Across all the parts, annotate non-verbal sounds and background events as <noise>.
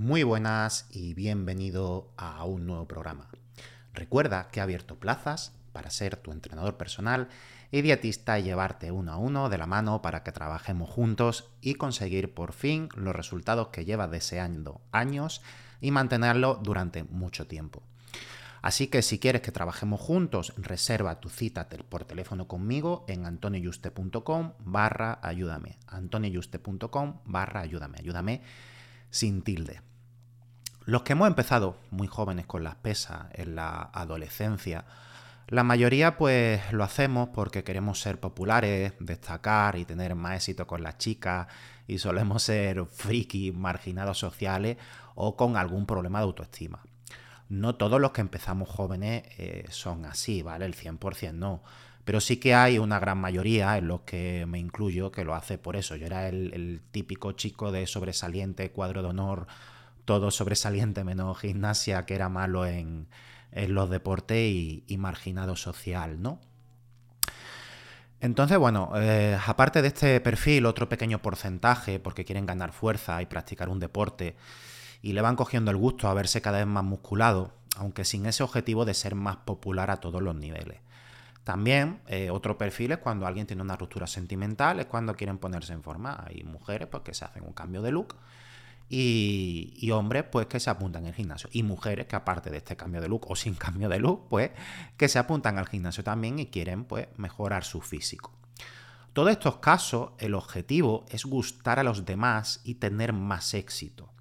Muy buenas y bienvenido a un nuevo programa. Recuerda que he abierto plazas para ser tu entrenador personal y dietista y llevarte uno a uno de la mano para que trabajemos juntos y conseguir por fin los resultados que llevas deseando años y mantenerlo durante mucho tiempo. Así que si quieres que trabajemos juntos, reserva tu cita por teléfono conmigo en antonioyuste.com barra ayúdame. antonioyuste.com barra ayúdame. Ayúdame sin tilde. Los que hemos empezado muy jóvenes con las pesas en la adolescencia, la mayoría pues lo hacemos porque queremos ser populares, destacar y tener más éxito con las chicas y solemos ser friki, marginados sociales o con algún problema de autoestima. No todos los que empezamos jóvenes eh, son así, ¿vale? El 100% no. Pero sí que hay una gran mayoría, en los que me incluyo, que lo hace por eso. Yo era el típico chico de sobresaliente, cuadro de honor, todo sobresaliente menos gimnasia, que era malo en, los deportes y, marginado social, ¿no? Entonces, bueno, eh, aparte de este perfil, otro pequeño porcentaje, porque quieren ganar fuerza y practicar un deporte, y le van cogiendo el gusto a verse cada vez más musculado, aunque sin ese objetivo de ser más popular a todos los niveles. También eh, otro perfil es cuando alguien tiene una ruptura sentimental, es cuando quieren ponerse en forma. Hay mujeres pues, que se hacen un cambio de look y, hombres, pues que se apuntan al gimnasio. Y mujeres que aparte de este cambio de look o sin <laughs> cambio de look, pues que se apuntan al gimnasio también y quieren pues mejorar su físico. Todos estos casos, el objetivo es gustar a los demás y tener más éxito.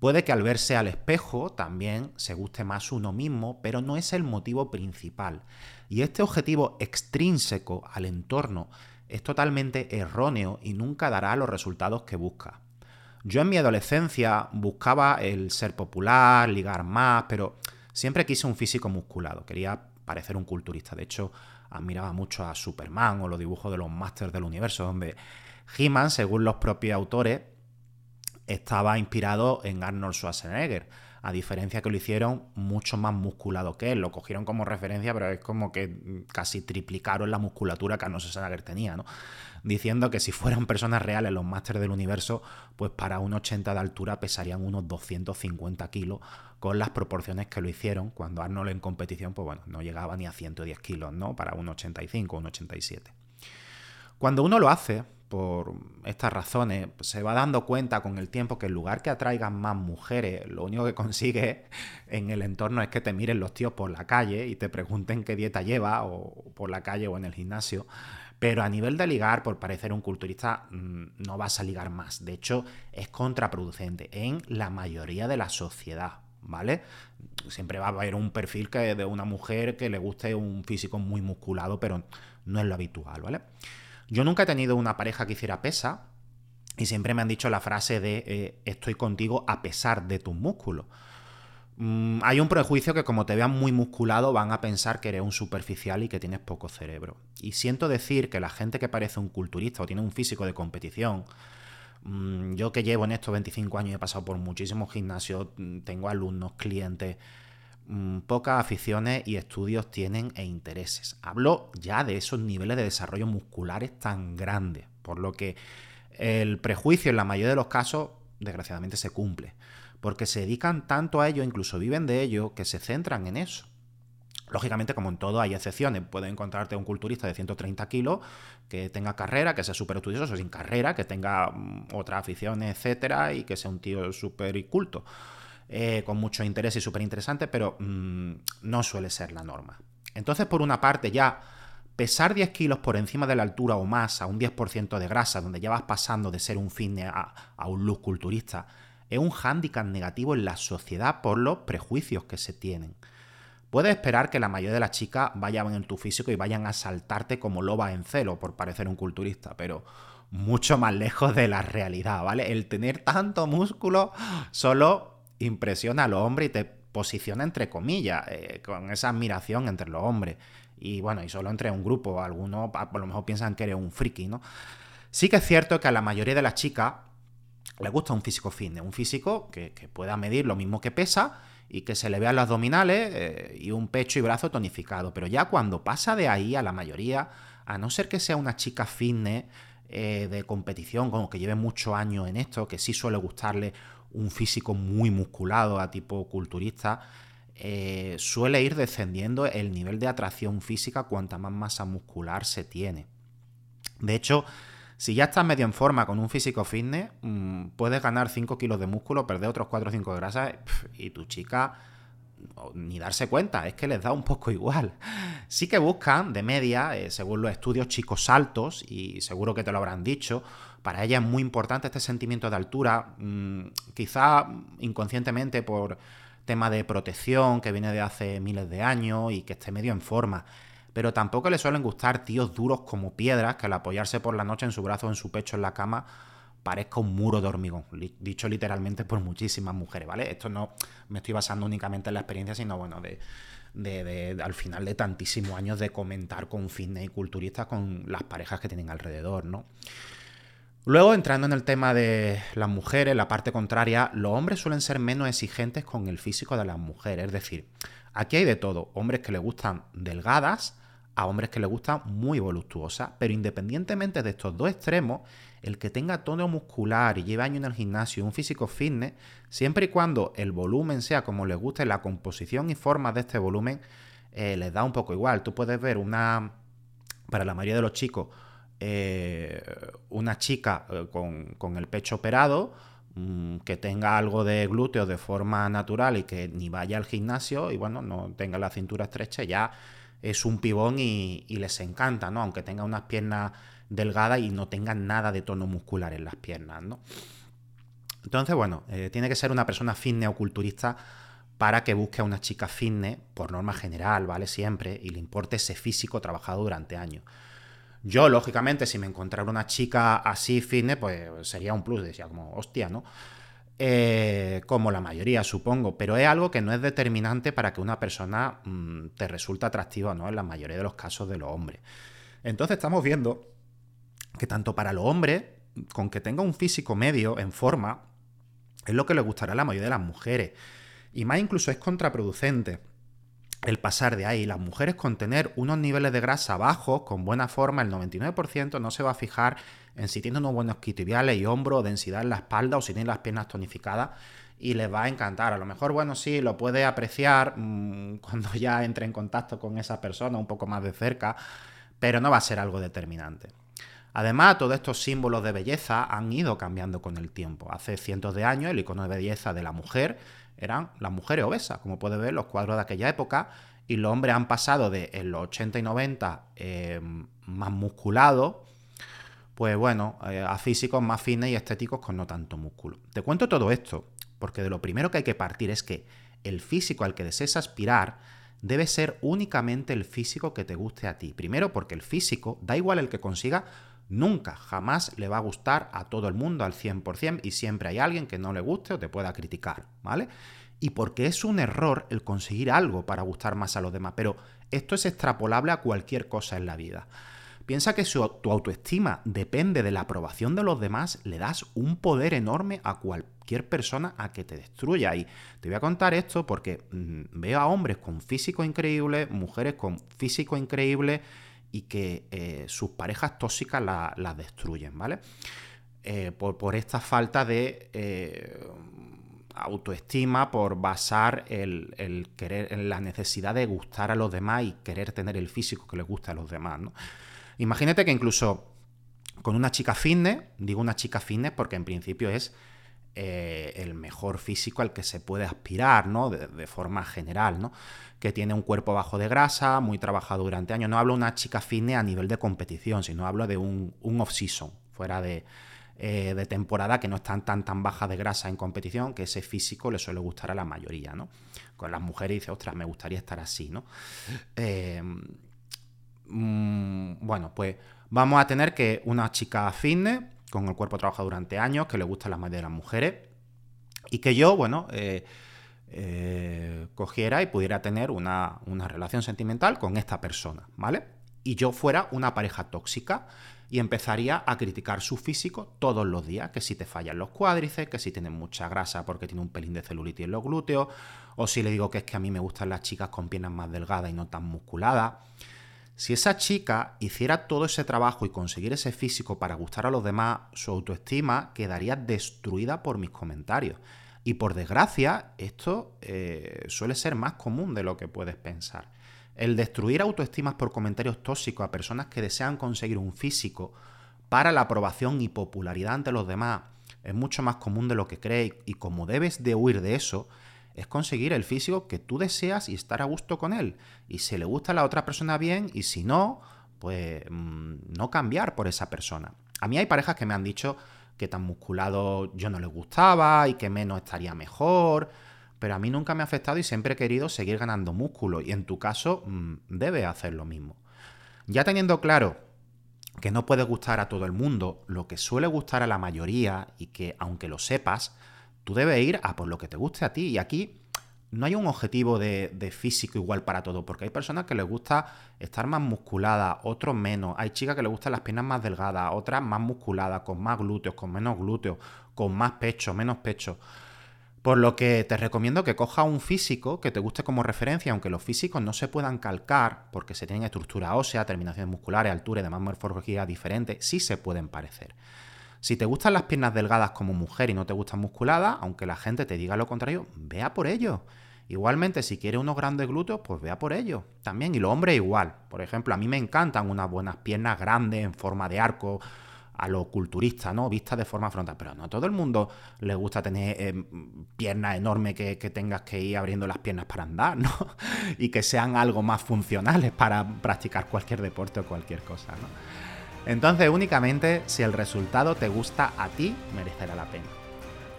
Puede que al verse al espejo también se guste más uno mismo, pero no es el motivo principal. Y este objetivo extrínseco al entorno es totalmente erróneo y nunca dará los resultados que busca. Yo en mi adolescencia buscaba el ser popular, ligar más, pero siempre quise un físico musculado. Quería parecer un culturista. De hecho, admiraba mucho a Superman o los dibujos de los Masters del Universo, donde He-Man, según los propios autores, estaba inspirado en Arnold Schwarzenegger. A diferencia que lo hicieron mucho más musculado que él. Lo cogieron como referencia, pero es como que casi triplicaron la musculatura que Arnold Schwarzenegger tenía, ¿no? diciendo que si fueran personas reales los másteres del universo, pues para un 80 de altura pesarían unos 250 kilos con las proporciones que lo hicieron cuando Arnold en competición, pues bueno, no llegaba ni a 110 kilos, ¿no? Para un 85 o un 87. Cuando uno lo hace, por estas razones, se va dando cuenta con el tiempo que en lugar que atraigan más mujeres, lo único que consigue <laughs> en el entorno es que te miren los tíos por la calle y te pregunten qué dieta lleva, o por la calle o en el gimnasio. Pero a nivel de ligar, por parecer un culturista, mm, no vas a ligar más. De hecho, es contraproducente en la mayoría de la sociedad, ¿vale? Siempre va a haber un perfil que de una mujer que le guste un físico muy musculado, pero no es lo habitual, ¿vale? Yo nunca he tenido una pareja que hiciera pesa y siempre me han dicho la frase de eh, estoy contigo a pesar de tus músculos. Mm, hay un prejuicio que como te vean muy musculado van a pensar que eres un superficial y que tienes poco cerebro. Y siento decir que la gente que parece un culturista o tiene un físico de competición, mm, yo que llevo en estos 25 años y he pasado por muchísimos gimnasios, mm, tengo alumnos, clientes, pocas aficiones y estudios tienen e intereses. Hablo ya de esos niveles de desarrollo musculares tan grandes, por lo que el prejuicio en la mayoría de los casos desgraciadamente se cumple porque se dedican tanto a ello, incluso viven de ello, que se centran en eso. Lógicamente, como en todo, hay excepciones. Puedes encontrarte un culturista de 130 kilos que tenga carrera, que sea súper estudioso, sin carrera, que tenga mm, otras aficiones, etcétera, y que sea un tío súper culto, eh, con mucho interés y súper interesante, pero mm, no suele ser la norma. Entonces, por una parte, ya pesar 10 kilos por encima de la altura o más a un 10% de grasa, donde ya vas pasando de ser un fitness a, un look culturista, es un hándicap negativo en la sociedad por los prejuicios que se tienen. Puedes esperar que la mayoría de las chicas vayan en tu físico y vayan a saltarte como loba en celo por parecer un culturista, pero mucho más lejos de la realidad, ¿vale? El tener tanto músculo solo impresiona a los hombres y te posiciona entre comillas, eh, con esa admiración entre los hombres. Y bueno, y solo entre un grupo, algunos a lo mejor piensan que eres un friki, ¿no? Sí que es cierto que a la mayoría de las chicas les gusta un físico fitness, un físico que, que pueda medir lo mismo que pesa y que se le vean los abdominales eh, y un pecho y brazo tonificado. Pero ya cuando pasa de ahí a la mayoría, a no ser que sea una chica fitness eh, de competición, como que lleve muchos años en esto, que sí suele gustarle un físico muy musculado a tipo culturista, eh, suele ir descendiendo el nivel de atracción física cuanta más masa muscular se tiene. De hecho, si ya estás medio en forma con un físico fitness, mm, puedes ganar 5 kilos de músculo, perder otros 4 o 5 de grasa y tu chica ni darse cuenta, es que les da un poco <laughs> igual. Sí que buscan, de media, eh, según los estudios, chicos altos, y seguro que te lo habrán dicho, para ella es muy importante este sentimiento de altura, mm, quizá inconscientemente por tema de protección que viene de hace miles de años y que esté medio en forma pero tampoco le suelen gustar tíos duros como piedras que al apoyarse por la noche en su brazo o en su pecho en la cama parezca un muro de hormigón, dicho literalmente por muchísimas mujeres, ¿vale? Esto no me estoy basando únicamente en la experiencia, sino bueno, de, al final de tantísimos años de comentar con fitness y culturistas con las parejas que tienen alrededor, ¿no? Luego, entrando en el tema de las mujeres, la parte contraria, los hombres suelen ser menos exigentes con el físico de las mujeres. Es decir, aquí hay de todo. Hombres que le gustan delgadas, a hombres que les gusta muy voluptuosa, pero independientemente de estos dos extremos, el que tenga tono muscular y lleve años en el gimnasio y un físico fitness, siempre y cuando el volumen sea como les guste, la composición y forma de este volumen eh, les da un poco igual. Tú puedes ver una, para la mayoría de los chicos, eh, una chica eh, con, el pecho operado, mm, que tenga algo de glúteo de forma natural y que ni vaya al gimnasio y bueno, no tenga la cintura estrecha, ya es un pibón y, les encanta, ¿no? Aunque tenga unas piernas delgadas y no tenga nada de tono muscular en las piernas, ¿no? Entonces, bueno, eh, tiene que ser una persona fitness o culturista para que busque a una chica fitness, por norma general, ¿vale? Siempre, y le importe ese físico trabajado durante años. Yo, lógicamente, si me encontrara una chica así fitness, pues sería un plus, decía como, hostia, ¿no? Eh, como la mayoría, supongo, pero es algo que no es determinante para que una persona mm, te resulte atractiva no en la mayoría de los casos de los hombres. Entonces estamos viendo que tanto para los hombres, con que tenga un físico medio en forma, es lo que le gustará a la mayoría de las mujeres. Y más incluso es contraproducente el pasar de ahí. Las mujeres con tener unos niveles de grasa bajos, con buena forma, el 99% no se va a fijar en si tiene unos buenos quitibiales y hombro, densidad en la espalda o si tiene las piernas tonificadas y les va a encantar. A lo mejor, bueno, sí, lo puede apreciar mm, <laughs> cuando ya entre en contacto con esa persona un poco más de cerca, pero no va a ser algo determinante. Además, todos estos símbolos de belleza han ido cambiando con el tiempo. Hace cientos de años el icono de belleza de la mujer eran las mujeres obesas, como puede ver los cuadros de aquella época, y los hombres han pasado de en los 80 y 90 eh, más musculados pues bueno, eh, a físicos más fines y estéticos con no tanto músculo. Te cuento todo esto porque de lo primero que hay que partir es que el físico al que desees aspirar debe ser únicamente el físico que te guste a ti. Primero porque el físico, da igual el que consiga, nunca, jamás le va a gustar a todo el mundo al 100% y siempre hay alguien que no le guste o te pueda criticar, ¿vale? Y porque es un error el conseguir algo para gustar más a los demás, pero esto es extrapolable a cualquier cosa en la vida. Piensa que si tu autoestima depende de la aprobación de los demás, le das un poder enorme a cualquier persona a que te destruya. Y te voy a contar esto porque mm, veo a hombres con físico increíble, mujeres con físico increíble y que eh, sus parejas tóxicas las destruyen, ¿vale? Eh, por, esta falta de eh, autoestima por basar el, querer, en la necesidad de gustar a los demás y querer tener el físico que les gusta a los demás. ¿no? Imagínate que incluso con una chica fitness, digo una chica fitness porque en principio es eh, el mejor físico al que se puede aspirar, ¿no? De, forma general, ¿no? Que tiene un cuerpo bajo de grasa, muy trabajado durante años. No hablo de una chica fitness a nivel de competición, sino hablo de un, off-season, fuera de, eh, de, temporada que no están tan tan baja de grasa en competición, que ese físico le suele gustar a la mayoría, ¿no? Con las mujeres dice, ostras, me gustaría estar así, ¿no? Eh, mm, bueno, pues vamos a tener que una chica fitness con el cuerpo trabajado durante años, que le gusta la mayoría de las mujeres, y que yo, bueno, eh, eh, cogiera y pudiera tener una, relación sentimental con esta persona, ¿vale? Y yo fuera una pareja tóxica y empezaría a criticar su físico todos los días, que si te fallan los cuádriceps, que si tienes mucha grasa porque tiene un pelín de celulitis en los glúteos, o si le digo que es que a mí me gustan las chicas con piernas más delgadas y no tan musculadas. Si esa chica hiciera todo ese trabajo y conseguir ese físico para gustar a los demás, su autoestima quedaría destruida por mis comentarios. Y por desgracia, esto eh, suele ser más común de lo que puedes pensar. El destruir autoestimas por comentarios tóxicos a personas que desean conseguir un físico para la aprobación y popularidad ante los demás es mucho más común de lo que crees y como debes de huir de eso, es conseguir el físico que tú deseas y estar a gusto con él. Y si le gusta a la otra persona bien, y si no, pues mm, no cambiar por esa persona. A mí hay parejas que me han dicho que tan musculado yo no les gustaba y que menos estaría mejor, pero a mí nunca me ha afectado y siempre he querido seguir ganando músculo y en tu caso mm, debes hacer lo mismo. Ya teniendo claro que no puede gustar a todo el mundo, lo que suele gustar a la mayoría y que aunque lo sepas, Tú debes ir a por lo que te guste a ti. Y aquí no hay un objetivo de, físico igual para todo, porque hay personas que les gusta estar más musculadas, otros menos. Hay chicas que les gustan las piernas más delgadas, otras más musculadas, con más glúteos, con menos glúteos, con más pecho, menos pecho. Por lo que te recomiendo que cojas un físico que te guste como referencia, aunque los físicos no se puedan calcar porque se tienen estructura ósea, terminaciones musculares, altura y demás morfología diferentes, sí se pueden parecer. Si te gustan las piernas delgadas como mujer y no te gustan musculadas, aunque la gente te diga lo contrario, vea por ello. Igualmente, si quieres unos grandes glúteos, pues vea por ello. También, y los hombres igual. Por ejemplo, a mí me encantan unas buenas piernas grandes en forma de arco, a lo culturista, ¿no? Vistas de forma frontal. Pero no a todo el mundo le gusta tener eh, piernas enormes que, que, tengas que ir abriendo las piernas para andar, ¿no? <laughs> y que sean algo más funcionales para practicar cualquier deporte o cualquier cosa, ¿no? Entonces únicamente si el resultado te gusta a ti, merecerá la pena.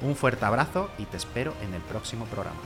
Un fuerte abrazo y te espero en el próximo programa.